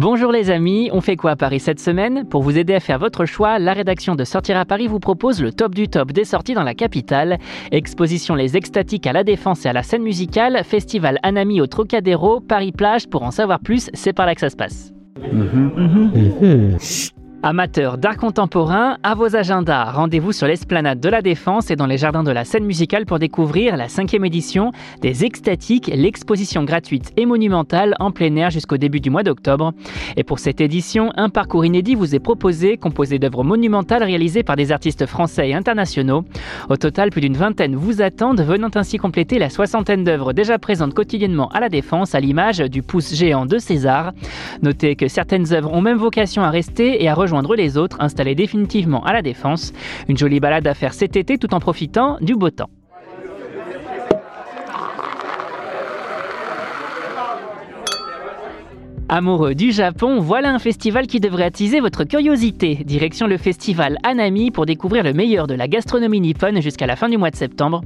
Bonjour les amis, on fait quoi à Paris cette semaine? Pour vous aider à faire votre choix, la rédaction de Sortir à Paris vous propose le top du top des sorties dans la capitale. Exposition Les Extatiques à la Défense et à la scène musicale, festival Anami au Trocadéro, Paris Plage. Pour en savoir plus, c'est par là que ça se passe. Amateurs d'art contemporain, à vos agendas, rendez-vous sur l'esplanade de la Défense et dans les jardins de la scène musicale pour découvrir la cinquième édition des Extatiques, l'exposition gratuite et monumentale en plein air jusqu'au début du mois d'octobre. Et pour cette édition, un parcours inédit vous est proposé, composé d'œuvres monumentales réalisées par des artistes français et internationaux. Au total, plus d'une vingtaine vous attendent, venant ainsi compléter la soixantaine d'œuvres déjà présentes quotidiennement à la Défense, à l'image du pouce géant de César. Notez que certaines œuvres ont même vocation à rester et à rejoindre rejoindre les autres installés définitivement à la défense. Une jolie balade à faire cet été tout en profitant du beau temps. Amoureux du Japon, voilà un festival qui devrait attiser votre curiosité. Direction le festival Anami pour découvrir le meilleur de la gastronomie nippone jusqu'à la fin du mois de septembre.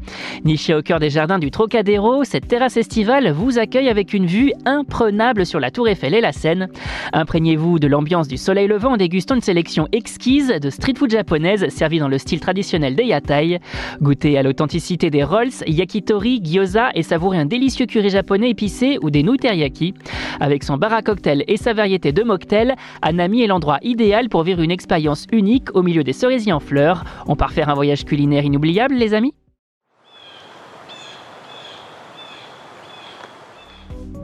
Niché au cœur des jardins du Trocadéro, cette terrasse estivale vous accueille avec une vue imprenable sur la Tour Eiffel et la Seine. Imprégnez-vous de l'ambiance du soleil levant en dégustant une sélection exquise de street food japonaise servie dans le style traditionnel des yatai. Goûtez à l'authenticité des rolls, yakitori, gyoza et savourez un délicieux curry japonais épicé ou des nouilles teriyaki. Avec son barako et sa variété de mocktails, Anami est l'endroit idéal pour vivre une expérience unique au milieu des cerisiers en fleurs. On part faire un voyage culinaire inoubliable, les amis?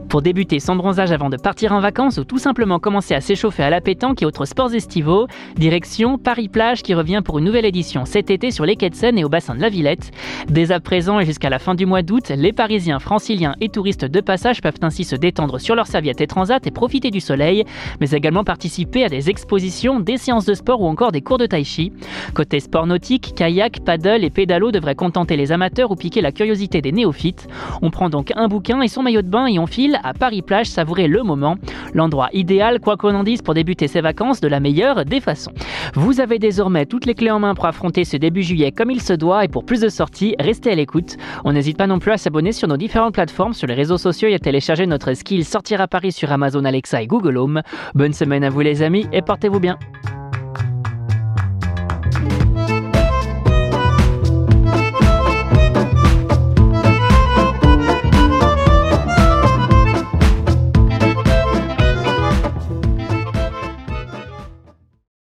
Pour débuter son bronzage avant de partir en vacances ou tout simplement commencer à s'échauffer à la pétanque et autres sports estivaux, direction Paris-Plage qui revient pour une nouvelle édition cet été sur les quais de Seine et au bassin de la Villette. Dès à présent et jusqu'à la fin du mois d'août, les Parisiens, Franciliens et touristes de passage peuvent ainsi se détendre sur leurs serviettes et transat et profiter du soleil, mais également participer à des expositions, des séances de sport ou encore des cours de tai chi. Côté sport nautique, kayak, paddle et pédalo devraient contenter les amateurs ou piquer la curiosité des néophytes. On prend donc un bouquin et son maillot de bain et on à Paris-Plage, savourer le moment. L'endroit idéal, quoi qu'on en dise, pour débuter ses vacances de la meilleure des façons. Vous avez désormais toutes les clés en main pour affronter ce début juillet comme il se doit et pour plus de sorties, restez à l'écoute. On n'hésite pas non plus à s'abonner sur nos différentes plateformes, sur les réseaux sociaux et à télécharger notre skill Sortir à Paris sur Amazon Alexa et Google Home. Bonne semaine à vous les amis et portez-vous bien.